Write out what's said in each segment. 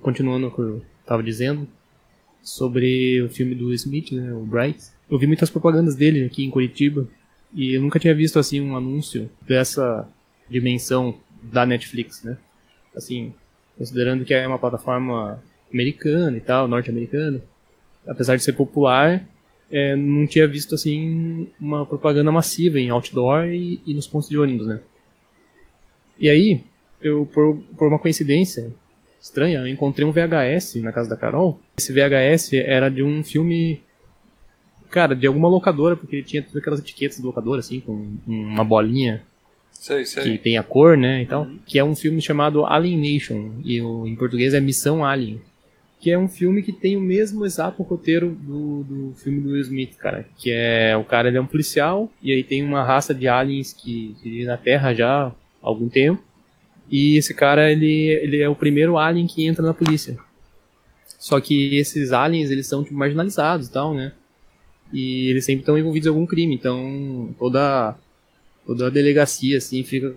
continuando o que eu estava dizendo, sobre o filme do Smith, né, o Bright. Eu vi muitas propagandas dele aqui em Curitiba e eu nunca tinha visto assim um anúncio dessa dimensão da Netflix, né? Assim, considerando que é uma plataforma americana e tal, norte-americana, apesar de ser popular, é, não tinha visto assim uma propaganda massiva em outdoor e, e nos pontos de ônibus, né? E aí, eu por, por uma coincidência estranha, eu encontrei um VHS na casa da Carol. Esse VHS era de um filme cara, de alguma locadora, porque ele tinha todas aquelas etiquetas de locadora, assim, com uma bolinha sei, sei. que tem a cor, né, e tal, uhum. que é um filme chamado Alienation, e o, em português é Missão Alien, que é um filme que tem o mesmo exato roteiro do, do filme do Will Smith, cara, que é, o cara ele é um policial, e aí tem uma raça de aliens que, que vive na Terra já há algum tempo, e esse cara, ele, ele é o primeiro alien que entra na polícia. Só que esses aliens, eles são tipo, marginalizados e tal, né? e eles sempre estão envolvidos em algum crime, então toda toda a delegacia assim fica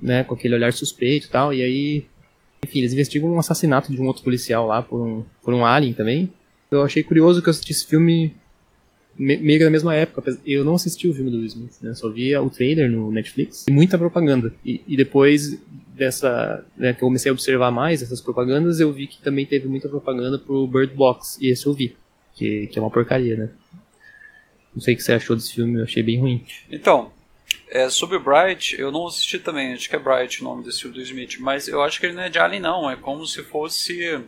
né, com aquele olhar suspeito e tal, e aí enfim, eles investigam um assassinato de um outro policial lá por um, por um alien também. Eu achei curioso que eu assisti esse filme meio que na mesma época. Eu não assisti o filme do Will Smith, né? Só via o trailer no Netflix e muita propaganda. E, e depois dessa, né, que eu comecei a observar mais essas propagandas, eu vi que também teve muita propaganda pro Bird Box, e esse eu vi, que, que é uma porcaria, né? Não sei o que você achou desse filme, eu achei bem ruim. Então, é, sobre Bright, eu não assisti também, acho que é Bright o nome desse filme do Smith, mas eu acho que ele não é de Alien não, é como se fosse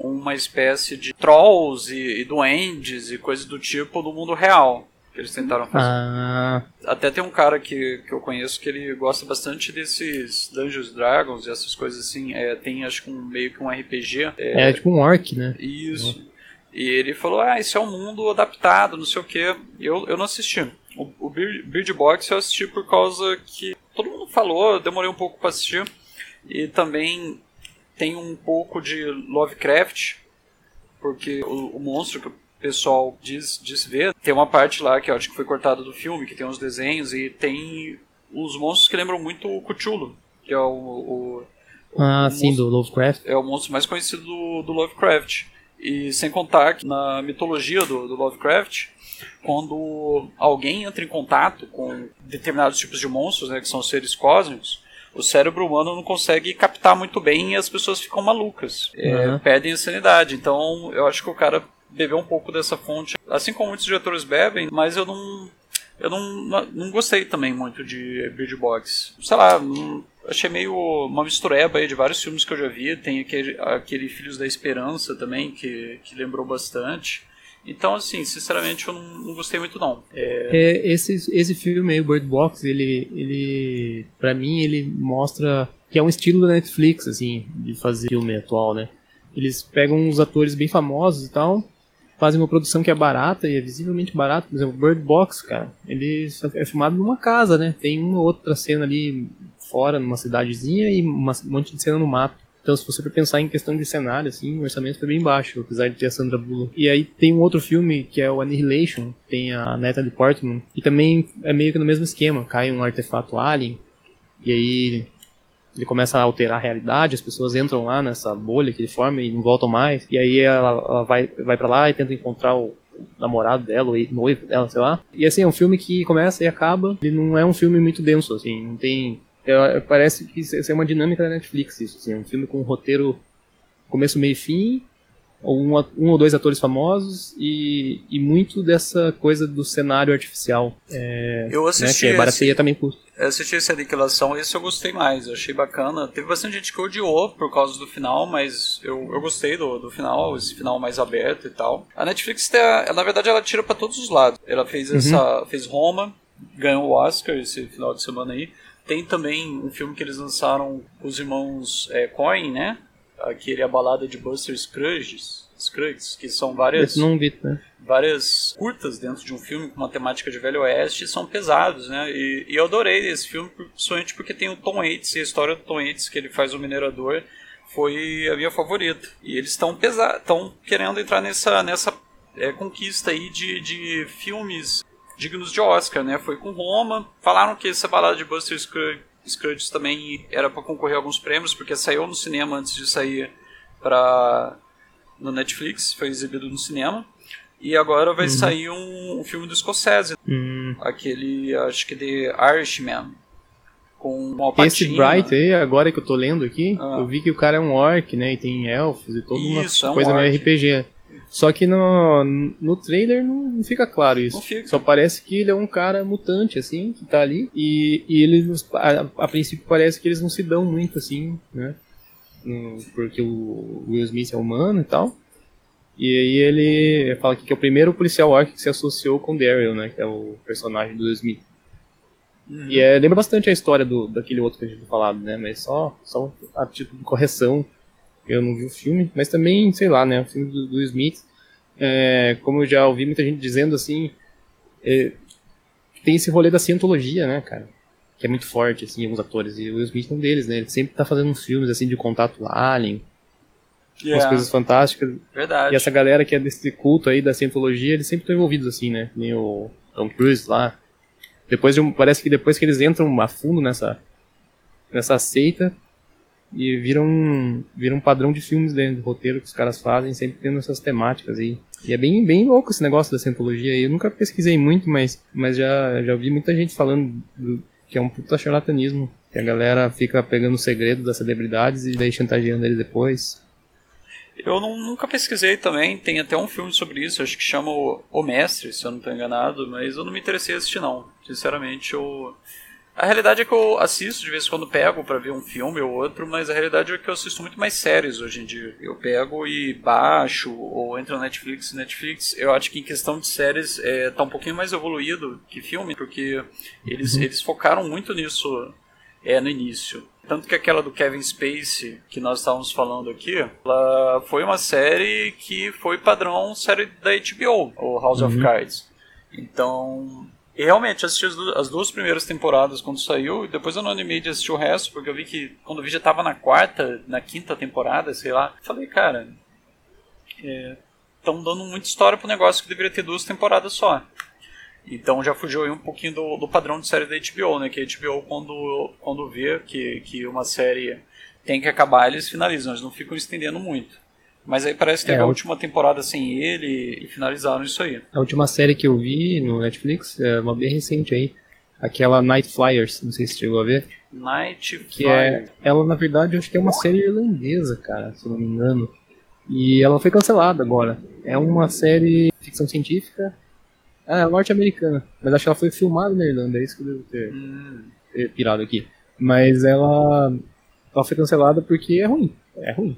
uma espécie de trolls e, e duendes e coisas do tipo do mundo real que eles tentaram fazer. Ah. Até tem um cara que, que eu conheço que ele gosta bastante desses Dungeons Dragons e essas coisas assim. É, tem acho que um, meio que um RPG. É, é tipo um orc, né? Isso. E ele falou, ah, isso é um mundo adaptado, não sei o que. Eu, eu não assisti. O, o Bird Box eu assisti por causa que todo mundo falou, eu demorei um pouco para assistir. E também tem um pouco de Lovecraft, porque o, o monstro que o pessoal diz, diz ver, tem uma parte lá que eu acho que foi cortada do filme, que tem uns desenhos, e tem os monstros que lembram muito o Cthulhu, que é o... o ah, o sim, monstro, do Lovecraft. É o monstro mais conhecido do, do Lovecraft. E sem contar que na mitologia do, do, Lovecraft, quando alguém entra em contato com determinados tipos de monstros, né, que são seres cósmicos, o cérebro humano não consegue captar muito bem e as pessoas ficam malucas, é, perdem a sanidade. Então eu acho que o cara bebeu um pouco dessa fonte, assim como muitos diretores bebem, mas eu não. Eu não, não gostei também muito de Bird Box. Sei lá, não, achei meio uma mistureba aí de vários filmes que eu já vi. Tem aquele, aquele Filhos da Esperança também, que, que lembrou bastante. Então, assim, sinceramente, eu não, não gostei muito, não. É... É, esse, esse filme aí, Bird Box, ele, ele, pra mim, ele mostra que é um estilo da Netflix, assim, de fazer filme atual, né? Eles pegam uns atores bem famosos e tal, fazem uma produção que é barata e é visivelmente barata. Por exemplo, Bird Box, cara, ele é filmado numa casa, né? Tem uma outra cena ali fora, numa cidadezinha, e um monte de cena no mato. Então, se você for pensar em questão de cenário, assim, o orçamento foi bem baixo, apesar de ter a Sandra Bullock. E aí tem um outro filme, que é o Annihilation, tem a Natalie Portman, e também é meio que no mesmo esquema, cai um artefato alien, e aí ele começa a alterar a realidade, as pessoas entram lá nessa bolha que ele forma e não voltam mais, e aí ela, ela vai, vai para lá e tenta encontrar o namorado dela, o noivo dela, sei lá. E assim, é um filme que começa e acaba, ele não é um filme muito denso, assim, não tem é, parece que isso é uma dinâmica da Netflix, isso, assim, um filme com um roteiro começo, meio e fim, um, um ou dois atores famosos e, e muito dessa coisa do cenário artificial. É, eu assisti né, que é barateia também por... Eu assisti essa aniquilação esse eu gostei mais, eu achei bacana. Teve bastante gente que odiou por causa do final, mas eu, eu gostei do, do final, esse final mais aberto e tal. A Netflix, tá, na verdade, ela tira para todos os lados. Ela fez, essa, uhum. fez Roma, ganhou o Oscar esse final de semana aí. Tem também um filme que eles lançaram, os irmãos é, Coen, né? Aquele A Balada de Buster Scruggs, Scruggs que são várias... não vi, né? Várias curtas dentro de um filme com uma temática de Velho Oeste são pesados, né? E, e eu adorei esse filme, principalmente porque tem o Tom Waits e a história do Tom Waits, que ele faz o minerador, foi a minha favorita. E eles estão estão querendo entrar nessa, nessa é, conquista aí de, de filmes dignos de Oscar, né? Foi com Roma. Falaram que essa balada de Buster Scruggs também era para concorrer a alguns prêmios, porque saiu no cinema antes de sair pra, no Netflix, foi exibido no cinema. E agora vai Uhum. sair um, um filme do Scorsese, Hum. aquele, acho que The Irishman, com o Esse. Bright aí, agora que eu tô lendo aqui, Ah. eu vi que o cara é um orc, né? E tem elfos e toda uma Isso, é um coisa meio. RPG. Só que no, no trailer não, fica claro isso. Fica. Só parece que ele é um cara mutante, assim, que tá ali. E, e eles, a, a princípio, parece que eles não se dão muito, assim, né? Porque o Will Smith é humano e tal. E aí ele fala aqui que é o primeiro policial orc que se associou com Daryl, né? Que é o personagem do Will Smith. Uhum. E é, lembra bastante a história do, daquele outro que a gente tinha falado, né? Mas só, só a título de correção. Eu não vi o filme, mas também, sei lá, né? O filme do, do Smith, é, como eu já ouvi muita gente dizendo assim, é, tem esse rolê da cientologia, né, cara? Que é muito forte, assim, alguns atores. E o Will Smith é um deles, né? Ele sempre tá fazendo uns filmes, assim, de contato alien, umas Yeah, coisas fantásticas. Verdade. E essa galera que é desse culto aí da cientologia, eles sempre estão envolvidos assim, né? Nem o Tom Cruise lá. Depois de um, parece que depois que eles entram a fundo nessa nessa seita e viram viram um padrão de filmes dentro do roteiro que os caras fazem, sempre tendo essas temáticas aí. E é bem bem louco esse negócio da cientologia aí. Eu nunca pesquisei muito, mas mas já já vi muita gente falando do- que é um puta charlatanismo, que a galera fica pegando o segredo das celebridades e daí chantageando eles depois. Eu não- nunca pesquisei também, tem até um filme sobre isso, acho que chama O, Mestre, se eu não estou enganado, mas eu não me interessei em assistir não. Sinceramente, eu... A realidade é que eu assisto de vez em quando pego pra ver um filme ou outro, mas a realidade é que eu assisto muito mais séries hoje em dia. Eu pego e baixo, ou entro no Netflix. Netflix, eu acho que em questão de séries é, tá um pouquinho mais evoluído que filme, porque eles, eles focaram muito nisso é, no início. Tanto que aquela do Kevin Spacey, que nós estávamos falando aqui, ela foi uma série que foi padrão série da HBO, o House of Uhum. Cards. Então, e realmente, eu assisti as, du- as duas primeiras temporadas quando saiu, e depois eu não animei de assistir o resto, porque eu vi que quando eu vi já tava na quarta, na quinta temporada, sei lá. Falei, cara, estão dando muita história pro negócio que deveria ter duas temporadas só. Então já fugiu aí um pouquinho do, do padrão de série da HBO, né? Que a HBO, quando, quando vê que, que uma série tem que acabar, eles finalizam, eles não ficam estendendo muito. Mas aí parece que teve É, a última temporada sem ele e finalizaram isso aí. A última série que eu vi no Netflix é uma bem recente aí. Aquela Night Flyers, não sei se você chegou a ver. Night Que é. Ela, na verdade, acho que é uma série irlandesa, cara, se não me engano. E ela foi cancelada agora. É uma série de ficção científica. Ah, norte-americana. Mas acho que ela foi filmada na Irlanda, é isso que eu devo ter, Hum, ter pirado aqui. Mas ela. Ela foi cancelada porque é ruim. É ruim.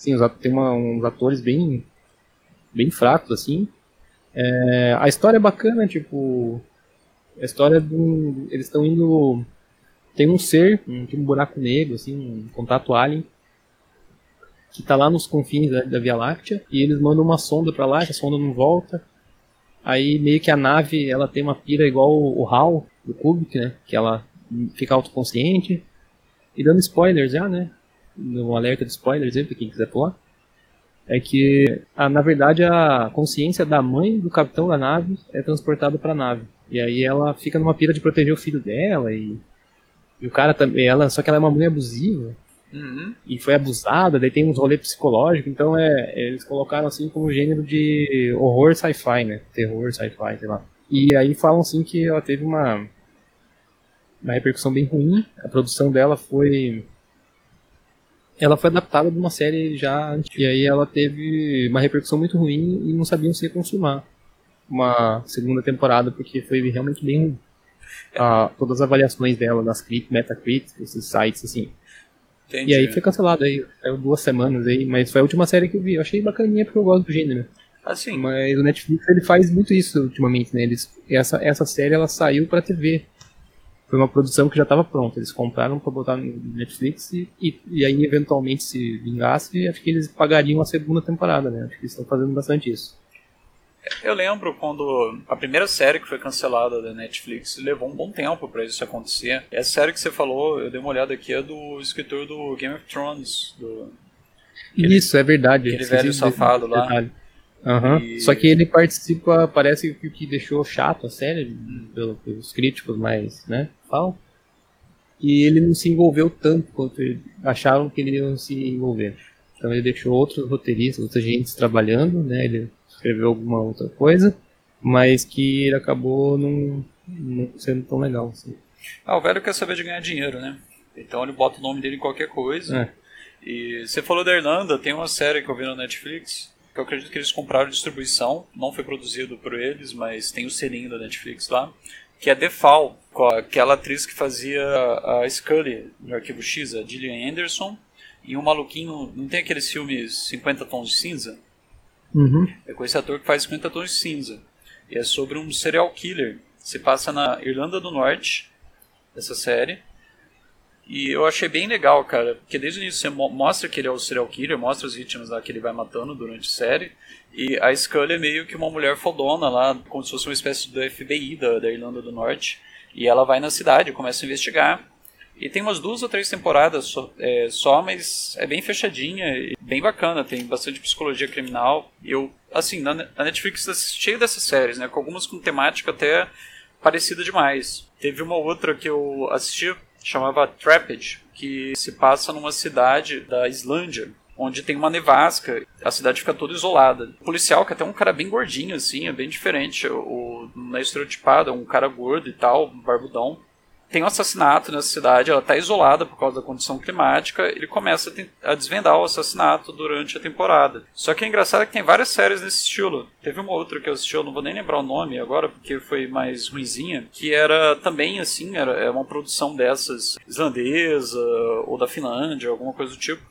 Sim, tem uma- uns atores bem. bem fracos, assim. É, a história é bacana, tipo. A história do. Eles estão indo. Tem um ser, um, tipo um buraco negro, assim, um contato alien, que tá lá nos confins da, da Via Láctea, e eles mandam uma sonda pra lá, essa sonda não volta. Aí meio que a nave, ela tem uma pira igual o, o HAL do Kubrick, né? Que ela fica autoconsciente. E dando spoilers já, né? Um alerta de spoilers aí pra quem quiser pular. É que, a, na verdade, a consciência da mãe do capitão da nave é transportada pra nave. E aí ela fica numa pira de proteger o filho dela e, e o cara também, ela, só que ela é uma mulher abusiva uhum. e foi abusada, daí tem uns rolê psicológico, então é, eles colocaram assim como gênero de horror sci-fi, né? Terror sci-fi, sei lá. E aí falam assim que ela teve uma uma repercussão bem ruim, a produção dela foi ela foi adaptada de uma série já antiga, e aí ela teve uma repercussão muito ruim e não sabiam se ia consumar uma segunda temporada porque foi realmente bem ruim. Ah, todas as avaliações dela nas crit, Metacritic, esses sites assim. Entendi. E aí foi cancelado aí, saiu duas semanas aí, mas foi a última série que eu vi. Eu achei bacaninha porque eu gosto do gênero. Assim, Mas o Netflix ele faz muito isso ultimamente, né? Eles, essa, essa série ela saiu pra TV. Foi uma produção que já estava pronta. Eles compraram pra botar no Netflix e, e, e aí eventualmente se vingasse, acho que eles pagariam a segunda temporada, né? Acho que eles estão fazendo bastante isso. eu lembro quando a primeira série que foi cancelada da Netflix levou um bom tempo pra isso acontecer. Essa série que você falou, eu dei uma olhada aqui, é do escritor do Game of Thrones, do Aquele- isso, é verdade. aquele velho safado lá. detalhe. Aham. E- Só que ele participa, parece que o que deixou chato a série, pelo- pelos críticos mais, né, falam. E ele não se envolveu tanto quanto acharam que ele ia se envolver. Então ele deixou outros roteiristas, outros agentes trabalhando, né? Ele escreveu alguma outra coisa, mas que ele acabou não, não sendo tão legal. Assim. Ah, o velho quer saber de ganhar dinheiro, né? Então ele bota o nome dele em qualquer coisa. É. E você falou da Irlanda, tem uma série que eu vi na Netflix, que eu acredito que eles compraram distribuição, não foi produzido por eles, mas tem o selinho da Netflix lá, que é The Fall, com aquela atriz que fazia a Scully no Arquivo X, a Gillian Anderson, e um maluquinho, não tem aqueles filmes 50 Tons de Cinza? Uhum. É com esse ator que faz 50 Tons de Cinza. E é sobre um serial killer. Se passa na Irlanda do Norte, essa série. E eu achei bem legal, cara, porque desde o início você mostra que ele é o serial killer, mostra as vítimas lá que ele vai matando durante a série. E a Scully é meio que uma mulher fodona lá, como se fosse uma espécie do FBI da, da Irlanda do Norte. E ela vai na cidade, começa a investigar. E tem umas duas ou três temporadas só, é, só, mas é bem fechadinha e bem bacana. Tem bastante psicologia criminal. Eu, assim, na, na Netflix tá cheio dessas séries, né? Com algumas com temática até parecida demais. Teve uma outra que eu assisti, chamava Trapped, que se passa numa cidade da Islândia, onde tem uma nevasca, a cidade fica toda isolada. O policial, que é até um cara bem gordinho, assim, é bem diferente. O, não é estereotipado, é um cara gordo e tal, barbudão. Tem um assassinato nessa cidade, ela está isolada por causa da condição climática. Ele começa a, desvendar o assassinato durante a temporada. Só que é engraçado que tem várias séries nesse estilo. Teve uma outra que eu assisti, eu não vou nem lembrar o nome agora, porque foi mais ruinzinha, que era também assim, era é uma produção dessas islandesa ou da Finlândia, alguma coisa do tipo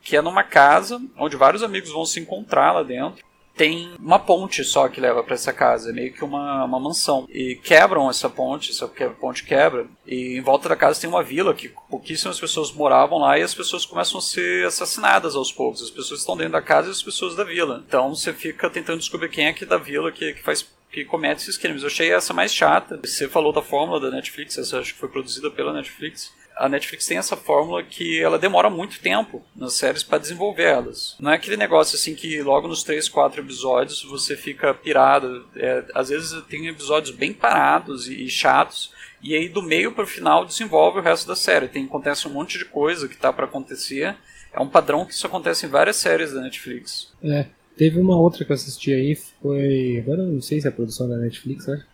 que é numa casa onde vários amigos vão se encontrar lá dentro. Tem uma ponte só que leva para essa casa, é meio que uma, uma mansão. E quebram essa ponte, essa ponte quebra, e em volta da casa tem uma vila que pouquíssimas pessoas moravam lá e as pessoas começam a ser assassinadas aos poucos. As pessoas estão dentro da casa e as pessoas da vila. Então você fica tentando descobrir quem é que da vila que, que faz que comete esses crimes. Eu achei essa mais chata. Você falou da fórmula da Netflix, essa acho que foi produzida pela Netflix a Netflix tem essa fórmula que ela demora muito tempo nas séries para desenvolver elas. Não é aquele negócio assim que logo nos três, quatro episódios você fica pirado. É, às vezes tem episódios bem parados e, e chatos. E aí do meio para o final desenvolve o resto da série. Tem acontece um monte de coisa que tá para acontecer. É um padrão que isso acontece em várias séries da Netflix. É. Teve uma outra que eu assisti aí, foi. Agora eu não sei se é a produção da Netflix, acho.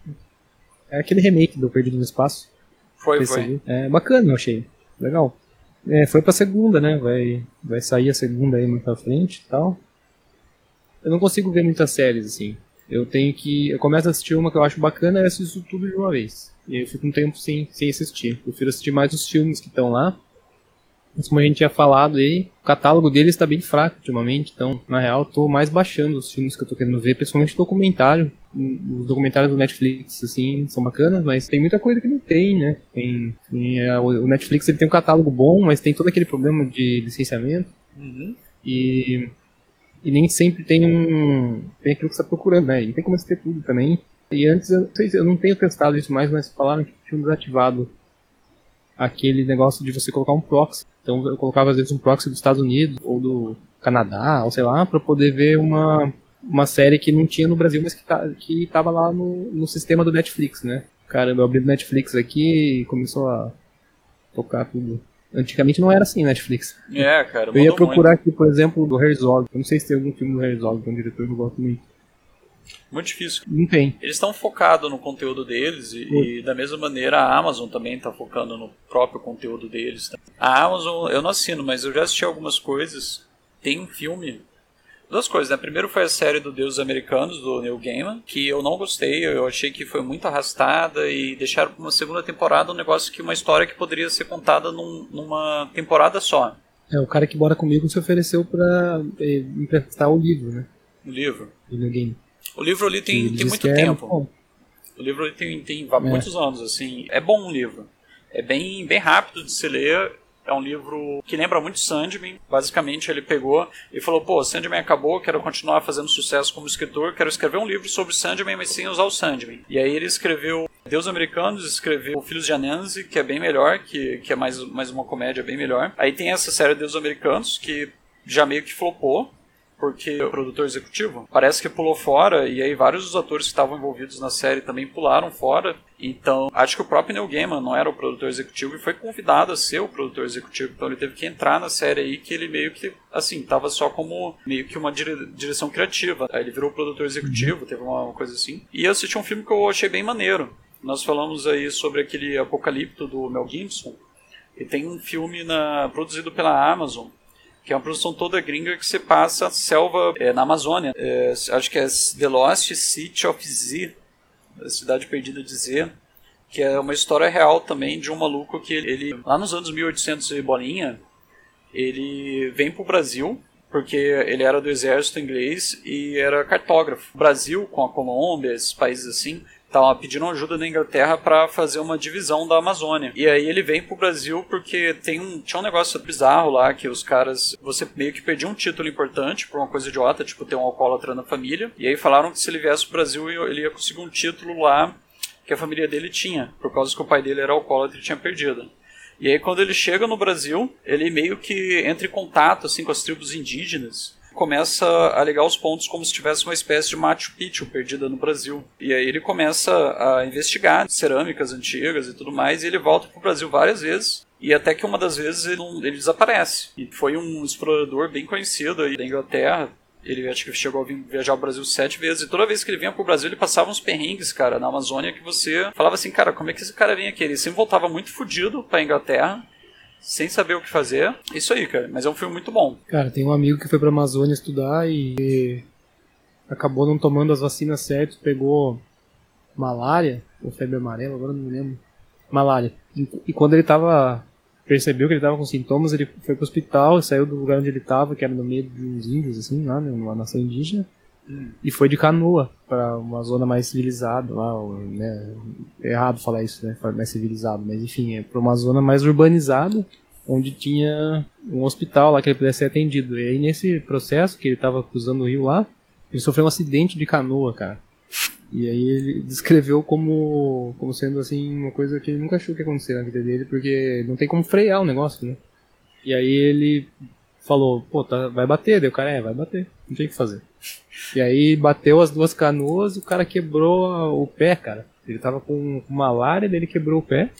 É aquele remake do Perdido no Espaço. Foi, foi. É bacana, eu achei. Legal. É, foi pra segunda, né? Vai, vai sair a segunda aí mais pra frente e tal. Eu não consigo ver muitas séries, assim. Eu tenho que. Eu começo a assistir uma que eu acho bacana e assisto tudo de uma vez. E aí eu fico um tempo sem, sem assistir. Eu prefiro assistir mais os filmes que estão lá mas como a gente tinha falado aí, o catálogo deles está bem fraco ultimamente, então, na real, estou mais baixando os filmes que eu tô querendo ver, principalmente documentário. Os documentários do Netflix, assim, são bacanas, mas tem muita coisa que não tem, né? Tem, tem é, o Netflix ele tem um catálogo bom, mas tem todo aquele problema de licenciamento. Uhum. E, e nem sempre tem um. Tem aquilo que você está procurando, né? E tem como você ter tudo também. E antes, eu eu não tenho testado isso mais, mas falaram que tinham desativado aquele negócio de você colocar um proxy. Então eu colocava às vezes um proxy dos Estados Unidos ou do Canadá, ou sei lá, para poder ver uma, uma série que não tinha no Brasil, mas que, tá, que tava lá no, no sistema do Netflix, né? Caramba, eu abri o Netflix aqui e começou a tocar tudo. Antigamente não era assim Netflix. É, cara. Eu ia procurar muito. aqui, por exemplo, do Herzog. Eu não sei se tem algum filme do Herzog, que é um diretor que eu gosto muito. Muito difícil. Não tem. Eles estão focados no conteúdo deles e, e, da mesma maneira a Amazon também está focando no próprio conteúdo deles. A Amazon, eu não assino, mas eu já assisti algumas coisas. Tem um filme. Duas coisas, né? Primeiro foi a série do Deus Americanos, do Neil Gaiman, que eu não gostei, eu achei que foi muito arrastada e deixaram para uma segunda temporada um negócio que uma história que poderia ser contada num, numa temporada só. É, o cara que mora comigo se ofereceu para eh, emprestar o livro, né? O livro. Do Neil Gaiman. O livro ali tem, tem muito é tempo. O livro ali tem, tem é. muitos anos, assim. É bom um livro. É bem, bem rápido de se ler. É um livro que lembra muito Sandman. Basicamente, ele pegou e falou: pô, Sandman acabou, quero continuar fazendo sucesso como escritor, quero escrever um livro sobre Sandman, mas sem usar o Sandman. E aí ele escreveu Deus Americanos, escreveu Filhos de Anansi, que é bem melhor, que, que é mais, mais uma comédia bem melhor. Aí tem essa série Deus Americanos, que já meio que flopou porque o produtor executivo parece que pulou fora e aí vários dos atores que estavam envolvidos na série também pularam fora. Então, acho que o próprio Neil Gaiman não era o produtor executivo e foi convidado a ser o produtor executivo. Então ele teve que entrar na série aí que ele meio que, assim, tava só como meio que uma dire direção criativa. Aí ele virou produtor executivo, teve uma, uma coisa assim. E eu assisti um filme que eu achei bem maneiro. Nós falamos aí sobre aquele Apocalipto do Mel Gibson. E tem um filme na, produzido pela Amazon que é uma produção toda gringa que se passa selva é, na Amazônia. É, acho que é The Lost City of Z, Cidade Perdida de Z, que é uma história real também de um maluco que ele, lá nos anos 1800 e bolinha, ele vem pro Brasil porque ele era do exército inglês e era cartógrafo. O Brasil, com a Colômbia, esses países assim, estavam pedindo ajuda da Inglaterra para fazer uma divisão da Amazônia. E aí ele vem pro Brasil porque tem um, tinha um negócio bizarro lá que os caras. Você meio que perdia um título importante por uma coisa idiota, tipo ter um alcoólatra na família. E aí falaram que se ele viesse pro Brasil ele ia conseguir um título lá que a família dele tinha, por causa que o pai dele era alcoólatra e tinha perdido. E aí quando ele chega no Brasil, ele meio que entra em contato assim com as tribos indígenas começa a ligar os pontos como se tivesse uma espécie de Machu Picchu perdida no Brasil. E aí ele começa a investigar cerâmicas antigas e tudo mais, e ele volta para o Brasil várias vezes. E até que uma das vezes ele, ele desaparece. E foi um explorador bem conhecido aí da Inglaterra, ele acho que chegou a viajar ao Brasil sete vezes. E toda vez que ele vinha pro Brasil, ele passava uns perrengues, cara, na Amazônia, que você falava assim, cara, como é que esse cara vem aqui? Ele sempre voltava muito fudido pra Inglaterra sem saber o que fazer. Isso aí, cara. Mas é um filme muito bom. Cara, tem um amigo que foi pra Amazônia estudar e acabou não tomando as vacinas certas, pegou malária, ou febre amarela, agora não me lembro. Malária. E quando ele tava. percebeu que ele tava com sintomas, ele foi pro hospital, saiu do lugar onde ele tava, que era no meio de uns índios, assim, lá, né, numa nação indígena. E foi de canoa para uma zona mais civilizada lá, né? É errado falar isso, né? Mais civilizado, mas enfim, é para uma zona mais urbanizada, onde tinha um hospital lá que ele pudesse ser atendido. E aí nesse processo que ele estava cruzando o rio lá, ele sofreu um acidente de canoa, cara. E aí ele descreveu como, como sendo assim uma coisa que ele nunca achou que ia acontecer na vida dele, porque não tem como frear o negócio, né? E aí ele falou, pô, tá, vai bater, daí o cara, é, vai bater, não tem o que fazer. E aí bateu as duas canoas e o cara quebrou o pé, cara. Ele tava com malária, daí ele quebrou o pé.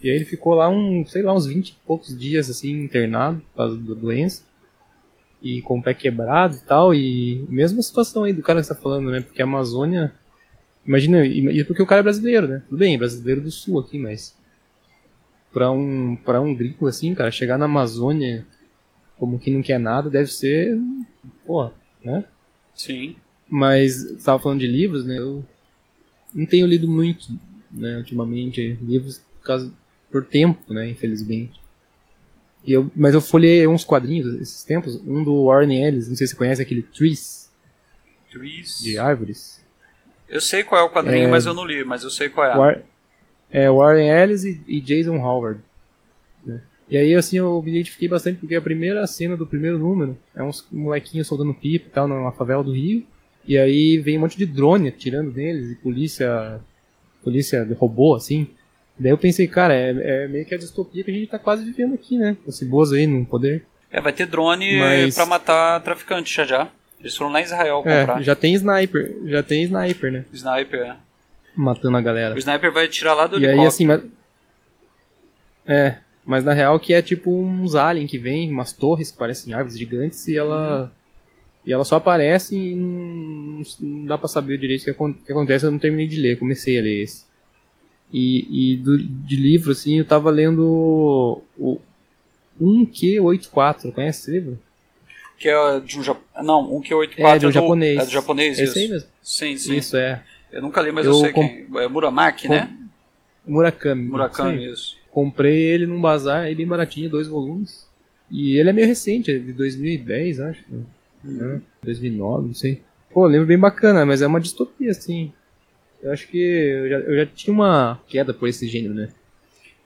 E aí ele ficou lá um, sei lá, uns 20 e poucos dias assim, internado por causa da doença. E com o pé quebrado e tal. E mesma situação aí do cara que você tá falando, né? Porque a Amazônia. Imagina, e porque o cara é brasileiro, né? Tudo bem, brasileiro do sul aqui, mas. Pra um, pra um gringo assim, cara, chegar na Amazônia como que não quer nada, deve ser. Porra, né? Sim. Mas, estava falando de livros, né? Eu não tenho lido muito, né, ultimamente, livros por, causa, por tempo, né, infelizmente. E eu, mas eu folhei uns quadrinhos esses tempos, um do Warren Ellis, não sei se você conhece aquele Trees. Trees. De árvores. Eu sei qual é o quadrinho, é, mas eu não li, mas eu sei qual é. War, é Warren Ellis e, e Jason Howard. Né? E aí, assim, eu me identifiquei bastante porque a primeira cena do primeiro número é uns molequinhos soldando pipa e tal, numa favela do Rio. E aí vem um monte de drone atirando neles e polícia. Polícia robô, assim. Daí eu pensei, cara, é, é, meio que a distopia que a gente tá quase vivendo aqui, né? Esse Bozo aí no poder. É, vai ter drone Mas... pra matar traficante já já. Eles foram lá em Israel é, comprar. É, já tem sniper. Já tem sniper, né? Sniper, é. Matando a galera. O sniper vai tirar lá do e helicóptero. aí, assim, mas... É, mas na real que é tipo uns aliens que vêm, umas torres que parecem árvores gigantes e ela. Uhum. E ela só aparece e não, não dá pra saber direito o que, que, acontece, eu não terminei de ler, comecei a ler esse. E, e do, de livro, assim, eu tava lendo o 1Q84, conhece esse livro? Que é de um Não, 1Q84 é, de um é do, japonês. É do japonês, Esse aí mesmo? Sim, sim. Isso, é. Eu nunca li, mas eu, eu sei com... quem. É Muramaki, com... né? Murakami. Murakami, isso. Comprei ele num bazar, ele bem baratinho, dois volumes. E ele é meio recente, é de 2010, acho. Uhum. Né? 2009, não sei. Pô, lembro bem bacana, mas é uma distopia, assim. Eu acho que eu já, eu já tinha uma queda por esse gênero, né?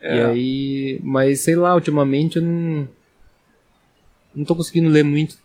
É. E aí. Mas sei lá, ultimamente eu não. Não tô conseguindo ler muito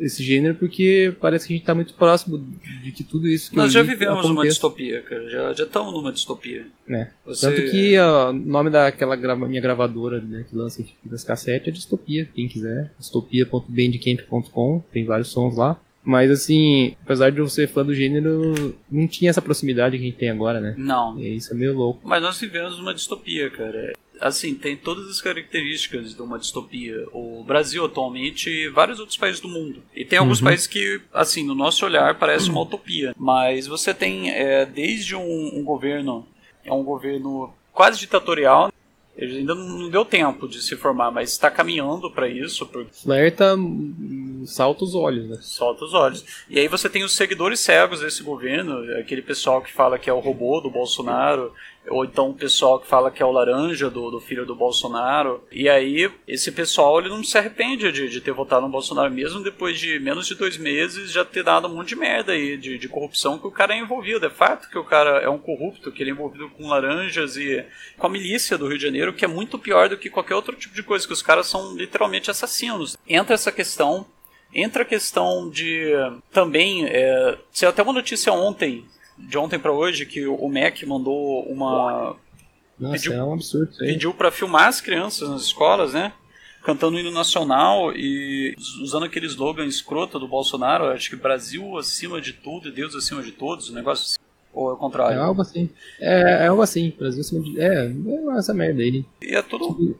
esse gênero porque parece que a gente está muito próximo de que tudo isso que Nós já vivemos aconteça. uma distopia, cara. Já, já estamos numa distopia. É. Você... Tanto que o nome daquela grava, minha gravadora né, que lança das cassetes é Distopia, quem quiser. distopia.bandcamp.com, tem vários sons lá. Mas assim, apesar de eu ser fã do gênero, não tinha essa proximidade que a gente tem agora, né? Não. E isso é meio louco. Mas nós vivemos uma distopia, cara assim, tem todas as características de uma distopia. O Brasil atualmente e vários outros países do mundo. E tem alguns uhum. países que, assim, no nosso olhar parece uma utopia. Mas você tem é, desde um, um governo, é um governo quase ditatorial, ele ainda não deu tempo de se formar, mas está caminhando para isso. Porque... Flerta, salta os olhos, né? Salta os olhos. E aí você tem os seguidores cegos desse governo, aquele pessoal que fala que é o robô do Bolsonaro, ou então o pessoal que fala que é o laranja do, do filho do Bolsonaro. E aí, esse pessoal ele não se arrepende de, de ter votado no Bolsonaro, mesmo depois de menos de dois meses já ter dado um monte de merda aí, de, de corrupção que o cara é envolvido. É fato que o cara é um corrupto, que ele é envolvido com laranjas e com a milícia do Rio de Janeiro, que é muito pior do que qualquer outro tipo de coisa, que os caras são literalmente assassinos. Entra essa questão Entra a questão de também. É, saiu até uma notícia ontem de ontem para hoje que o Mac mandou uma. Nossa, pediu, é um absurdo. Pediu para filmar as crianças nas escolas, né? Cantando o hino nacional e usando aquele slogan escroto do Bolsonaro, acho que Brasil acima de tudo e Deus acima de todos, um negócio assim. Ou é o contrário? É algo assim. É, é algo assim, Brasil acima de. É, é essa merda aí. E é tudo.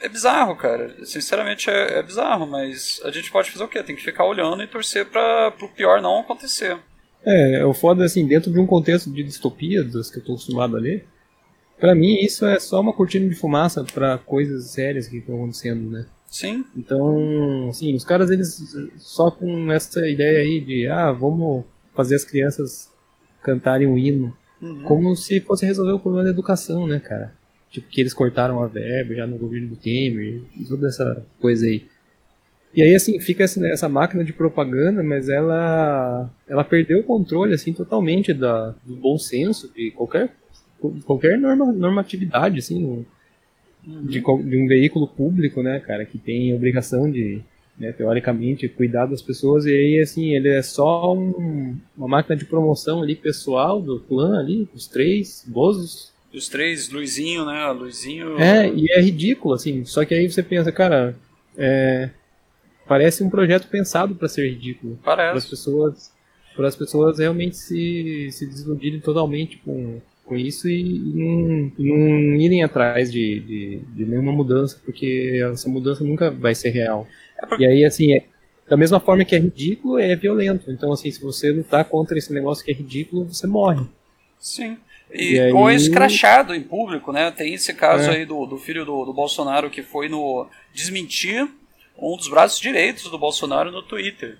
É bizarro, cara. Sinceramente é, é bizarro, mas a gente pode fazer o quê? Tem que ficar olhando e torcer para o pior não acontecer. É, o foda assim, dentro de um contexto de distopia, das que eu tô acostumado a ler, pra mim isso é só uma cortina de fumaça para coisas sérias que estão acontecendo, né? Sim. Então, assim, os caras eles só com essa ideia aí de, ah, vamos fazer as crianças cantarem um hino, uhum. como se fosse resolver o problema da educação, né, cara? Tipo, que eles cortaram a verba já no governo do Temer, toda essa coisa aí. E aí, assim, fica essa máquina de propaganda, mas ela ela perdeu o controle, assim, totalmente da, do bom senso de qualquer, qualquer norma, normatividade, assim, uhum. de, de, um veículo público, né, cara, que tem obrigação de, né, teoricamente, cuidar das pessoas, e aí, assim, ele é só um, uma máquina de promoção ali, pessoal, do clã ali, os três, Bozos. Os três, Luizinho, né, Luizinho... É, e é ridículo, assim, só que aí você pensa, cara, é parece um projeto pensado para ser ridículo. Parece. Para as pessoas, para as pessoas realmente se, se desiludirem totalmente com, com isso e, não, não, irem atrás de, de, de, nenhuma mudança, porque essa mudança nunca vai ser real. É. E aí, assim, é, da mesma forma que é ridículo, é violento. Então, assim, se você lutar contra esse negócio que é ridículo, você morre. Sim. E, e aí... ou é escrachado em público, né? Tem esse caso é. aí do, do filho do, do Bolsonaro que foi no desmentir um dos braços direitos do Bolsonaro no Twitter,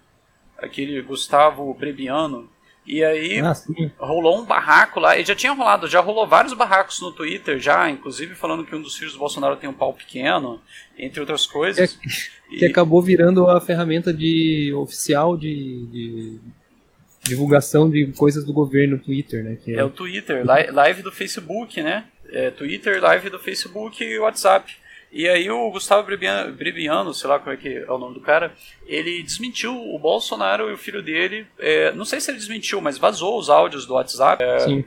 aquele Gustavo Brebiano. E aí ah, rolou um barraco lá, e já tinha rolado, já rolou vários barracos no Twitter, já, inclusive falando que um dos filhos do Bolsonaro tem um pau pequeno, entre outras coisas. Que, que acabou virando a ferramenta de oficial de, de divulgação de coisas do governo no Twitter, né? É... é... o Twitter, live do Facebook, né? É Twitter, live do Facebook e WhatsApp. E aí o Gustavo Brebiano, sei lá como é que é o nome do cara, ele desmentiu o Bolsonaro e o filho dele. É, não sei se ele desmentiu, mas vazou os áudios do WhatsApp. É.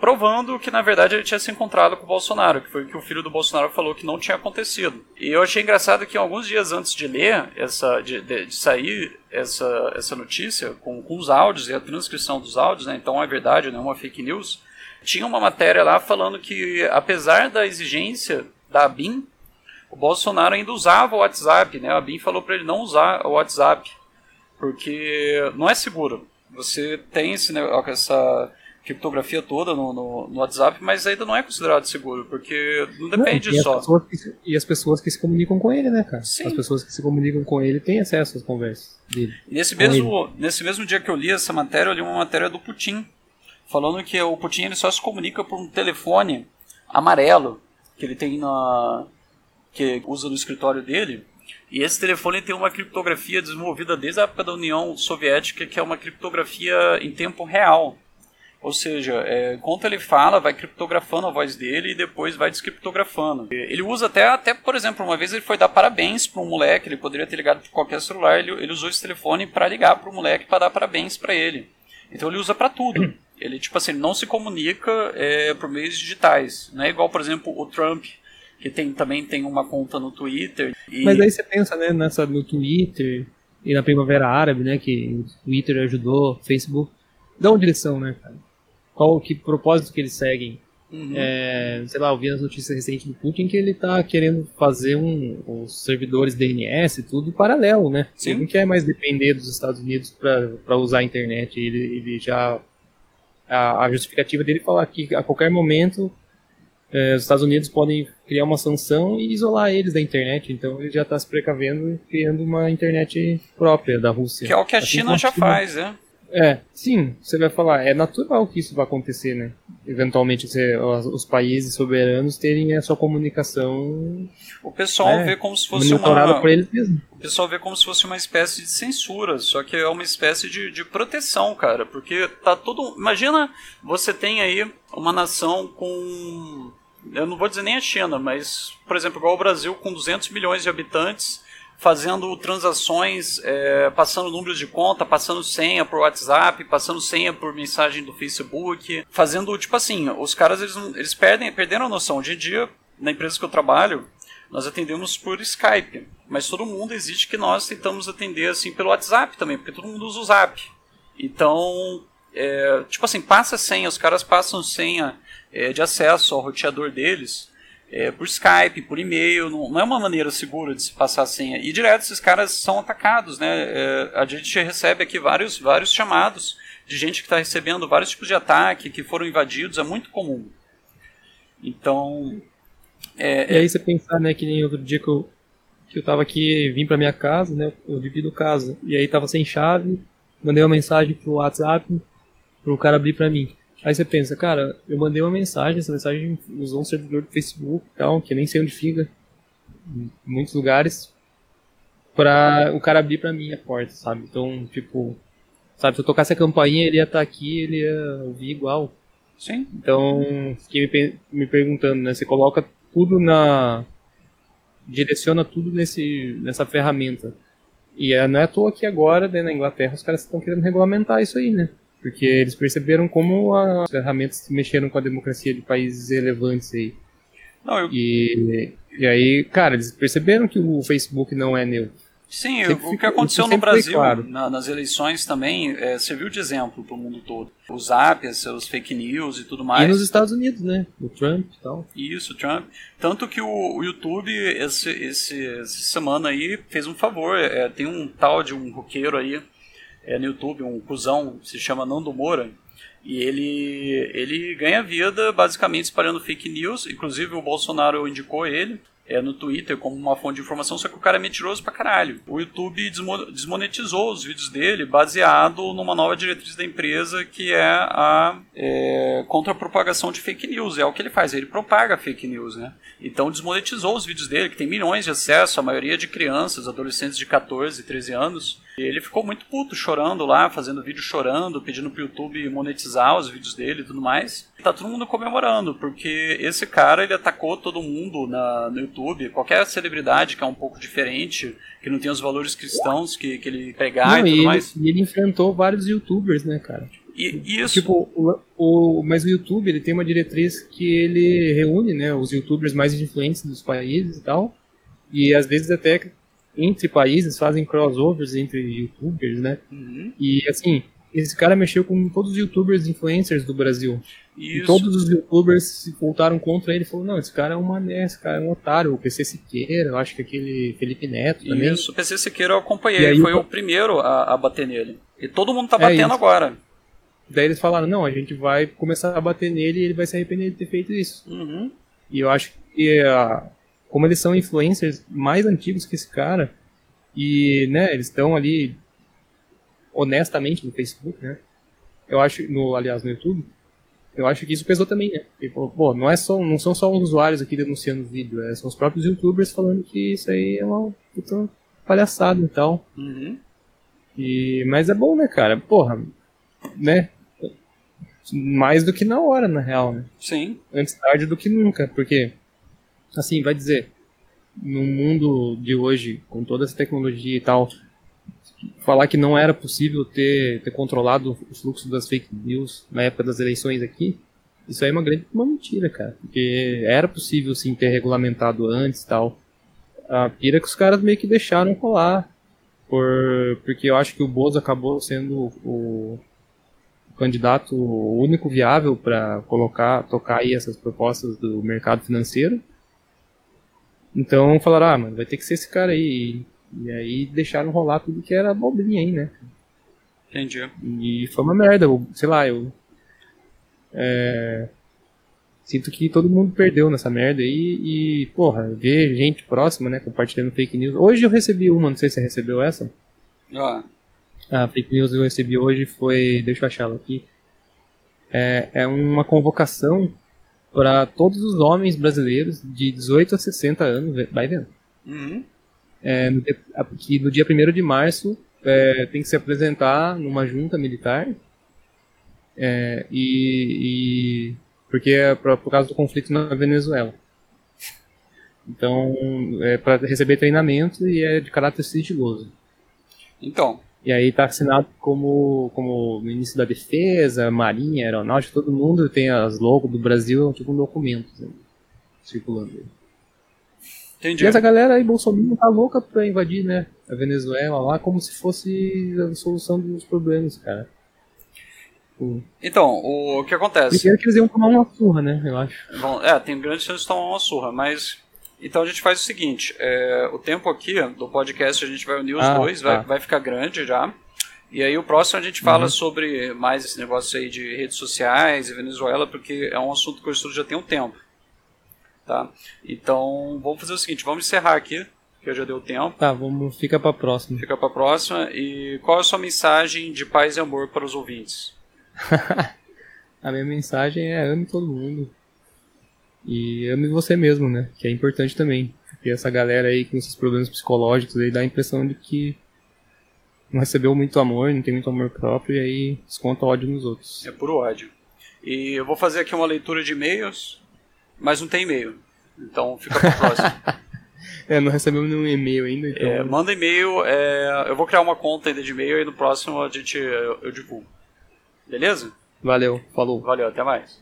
Provando que na verdade ele tinha se encontrado com o Bolsonaro, que foi o que o filho do Bolsonaro falou que não tinha acontecido. E eu achei engraçado que alguns dias antes de ler essa, de, de, de sair essa, essa notícia, com, com os áudios e a transcrição dos áudios, né, então é verdade, não é uma fake news, tinha uma matéria lá falando que apesar da exigência da ABIN, o Bolsonaro ainda usava o WhatsApp, né? A ABIN falou para ele não usar o WhatsApp, porque não é seguro. Você tem esse, essa criptografia toda no, no, no, WhatsApp, mas ainda não é considerado seguro, porque não depende não, e só. As que, e as pessoas que se comunicam com ele, né, cara? Sim. As pessoas que se comunicam com ele têm acesso às conversas dele. Nesse mesmo, nesse mesmo dia que eu li essa matéria, eu li uma matéria do Putin, falando que o Putin ele só se comunica por um telefone amarelo que ele tem na que usa no escritório dele. E esse telefone tem uma criptografia desenvolvida desde a época da União Soviética, que é uma criptografia em tempo real. Ou seja, é, enquanto ele fala, vai criptografando a voz dele e depois vai descriptografando. Ele usa até, até por exemplo, uma vez ele foi dar parabéns para um moleque, ele poderia ter ligado para qualquer celular, ele, ele usou esse telefone para ligar para o moleque para dar parabéns para ele. Então ele usa para tudo. Ele, tipo assim, não se comunica é, por meios digitais. Não é igual, por exemplo, o Trump, que tem, também tem uma conta no Twitter. E... Mas aí você pensa, né, nessa, no Twitter e na Primavera Árabe, né, que o Twitter ajudou, Facebook. Dá uma direção, né, cara? qual que propósito que eles seguem. Uhum. É, sei lá, eu vi as notícias recentes do Putin que ele está querendo fazer um, os servidores DNS e tudo paralelo, né? Sim. Ele não quer mais depender dos Estados Unidos para usar a internet. Ele, ele já. A, a, justificativa dele falar que a qualquer momento é, os Estados Unidos podem criar uma sanção e isolar eles da internet. Então ele já está se precavendo e criando uma internet própria da Rússia. Que é o que a assim China já faz, né? É, sim, você vai falar, é natural que isso vai acontecer, né? Eventualmente você, os países soberanos terem a sua comunicação. O pessoal é, vê como se fosse uma. Por eles mesmos. O pessoal vê como se fosse uma espécie de censura, só que é uma espécie de, de proteção, cara. Porque tá todo. Imagina você tem aí uma nação com. Eu não vou dizer nem a China, mas, por exemplo, igual o Brasil com 200 milhões de habitantes fazendo transações, é, passando números de conta, passando senha por WhatsApp, passando senha por mensagem do Facebook, fazendo tipo assim, os caras eles, eles perdem, perderam a noção. Hoje em dia, na empresa que eu trabalho, nós atendemos por Skype, mas todo mundo existe que nós tentamos atender assim pelo WhatsApp também, porque todo mundo usa o Zap. Então, é, tipo assim, passa senha, os caras passam senha é, de acesso ao roteador deles é, por Skype, por e-mail, não, não, é uma maneira segura de se passar a senha. E direto esses caras são atacados, né? É, a gente recebe aqui vários, vários chamados de gente que está recebendo vários tipos de ataque, que foram invadidos, é muito comum. Então. É, e aí você pensar, né, que nem outro dia que eu, que eu tava aqui, vim pra minha casa, né? Eu divido casa. E aí tava sem chave, mandei uma mensagem pro WhatsApp pro cara abrir pra mim. Aí você pensa, cara, eu mandei uma mensagem, essa mensagem usou um servidor do Facebook e tal, que nem sei onde fica, em muitos lugares, pra o cara abrir pra mim a porta, sabe? Então, tipo, sabe, se eu tocasse a campainha, ele ia estar tá aqui, ele ia ouvir igual. Sim. Então, fiquei me, me perguntando, né? Você coloca tudo na. direciona tudo nesse, nessa ferramenta. E é, não é à toa que agora, né, na Inglaterra, os caras estão querendo regulamentar isso aí, né? Porque eles perceberam como as ferramentas mexeram com a democracia de países relevantes aí. Não, eu... e, e aí, cara, eles perceberam que o Facebook não é neutro. Sim, sempre o que aconteceu no Brasil claro. na, nas eleições também é, serviu de exemplo para o mundo todo. Os apps, seus fake news e tudo mais. E nos Estados Unidos, né? O Trump e tal. Isso, o Trump. Tanto que o, o YouTube, esse, esse, essa semana aí, fez um favor. É, tem um tal de um roqueiro aí é, no YouTube, um cuzão, se chama Nando Moura, e ele, ele ganha vida basicamente espalhando fake news, inclusive o Bolsonaro indicou ele é, no Twitter como uma fonte de informação, só que o cara é mentiroso pra caralho. O YouTube desmonetizou os vídeos dele baseado numa nova diretriz da empresa que é a é, contra a propagação de fake news. É o que ele faz, ele propaga fake news, né? Então desmonetizou os vídeos dele, que tem milhões de acesso, a maioria de crianças, adolescentes de 14, 13 anos. E ele ficou muito puto, chorando lá, fazendo vídeo chorando, pedindo pro YouTube monetizar os vídeos dele e tudo mais. Tá todo mundo comemorando, porque esse cara ele atacou todo mundo na, no YouTube, qualquer celebridade que é um pouco diferente, que não tem os valores cristãos que, que ele pregar não, e tudo e mais. e ele enfrentou vários youtubers, né, cara? E, isso. Tipo, o, o, mas o YouTube ele tem uma diretriz que ele reúne, né, os youtubers mais influentes dos países e tal. E às vezes até entre países, fazem crossovers entre youtubers, né? Uhum. E assim, esse cara mexeu com todos os youtubers influencers do Brasil. Isso. E todos os youtubers se voltaram contra ele e falou: não, esse cara é um mané, esse cara é um otário. O PC Siqueira, eu acho que aquele Felipe Neto também. Isso, o PC Siqueira eu acompanhei, foi o... o primeiro a, a, bater nele. E todo mundo tá é batendo é agora. Daí eles falaram: não, a gente vai começar a bater nele e ele vai se arrepender de ter feito isso. Uhum. E eu acho que a, como eles são influencers mais antigos que esse cara, e, né, eles estão ali honestamente no Facebook, né? Eu acho, no, aliás, no YouTube, eu acho que isso pesou também, né? Tipo, pô, não, é só, não são só os usuários aqui denunciando o vídeo, é, são os próprios youtubers falando que isso aí é uma puta palhaçada e tal. Uhum. E, mas é bom, né, cara? Porra, né? mais do que na hora, na real, né? Sim. Antes tarde do que nunca, porque, assim, vai dizer, no mundo de hoje, com toda essa tecnologia e tal, falar que não era possível ter, ter controlado o fluxo das fake news na época das eleições aqui, isso aí é uma grande uma mentira, cara. Porque era possível sim ter regulamentado antes e tal. A pira que os caras meio que deixaram rolar. Por, porque eu acho que o Bozo acabou sendo o, candidato único viável para colocar, tocar aí essas propostas do mercado financeiro. Então falaram, ah, mano, vai ter que ser esse cara aí. E aí deixaram rolar tudo que era abobrinha aí, né? Entendi. E foi uma merda, sei lá, eu. É, sinto que todo mundo perdeu nessa merda aí e, porra, ver gente próxima, né, compartilhando fake news. Hoje eu recebi uma, não sei se você recebeu essa. Ah, A fake news que eu recebi hoje foi, deixa eu achar ela aqui. É, é uma convocação para todos os homens brasileiros de 18 a 60 anos, vai vendo. uhum. É, no, dia- a- que no dia 1 de março é, tem que se apresentar numa junta militar é, e, e- porque é por, por causa do conflito na Venezuela. Então, é para receber treinamento e é de caráter sigiloso. Então, E aí tá assinado como, como ministro da Defesa, Marinha, Aeronáutica, todo mundo tem as logos do Brasil, tipo um documento assim, circulando. entendi. E essa galera aí, Bolsonaro, tá louca pra invadir, né? A Venezuela lá, como se fosse a solução dos problemas, cara. Tipo, Então, o que acontece? Primeiro que eles iam tomar uma surra, né? Eu acho. Bom, é, tem grande chance de tomar uma surra, mas. Então a gente faz o seguinte: é, o tempo aqui do podcast a gente vai unir os Ah, dois, tá. vai, vai ficar grande já. E aí o próximo a gente fala Uhum. sobre mais esse negócio aí de redes sociais e Venezuela, porque é um assunto que eu estudo já tem um tempo. Tá? Então vamos fazer o seguinte: vamos encerrar aqui, que já deu tempo. Tá, vamos, fica pra próxima. Fica pra próxima. E qual é a sua mensagem de paz e amor para os ouvintes? A minha mensagem é ame todo mundo. E ame você mesmo, né? Que é importante também. Porque essa galera aí com esses problemas psicológicos aí dá a impressão de que não recebeu muito amor, não tem muito amor próprio e aí desconta ódio nos outros. É puro ódio. E eu vou fazer aqui uma leitura de e-mails, mas não tem e-mail. Então fica pra próxima. É, não recebemos nenhum e-mail ainda, então. É, manda e-mail, é, eu vou criar uma conta ainda de e-mail e no próximo a gente eu, eu divulgo. Beleza? Valeu, falou. Valeu, até mais.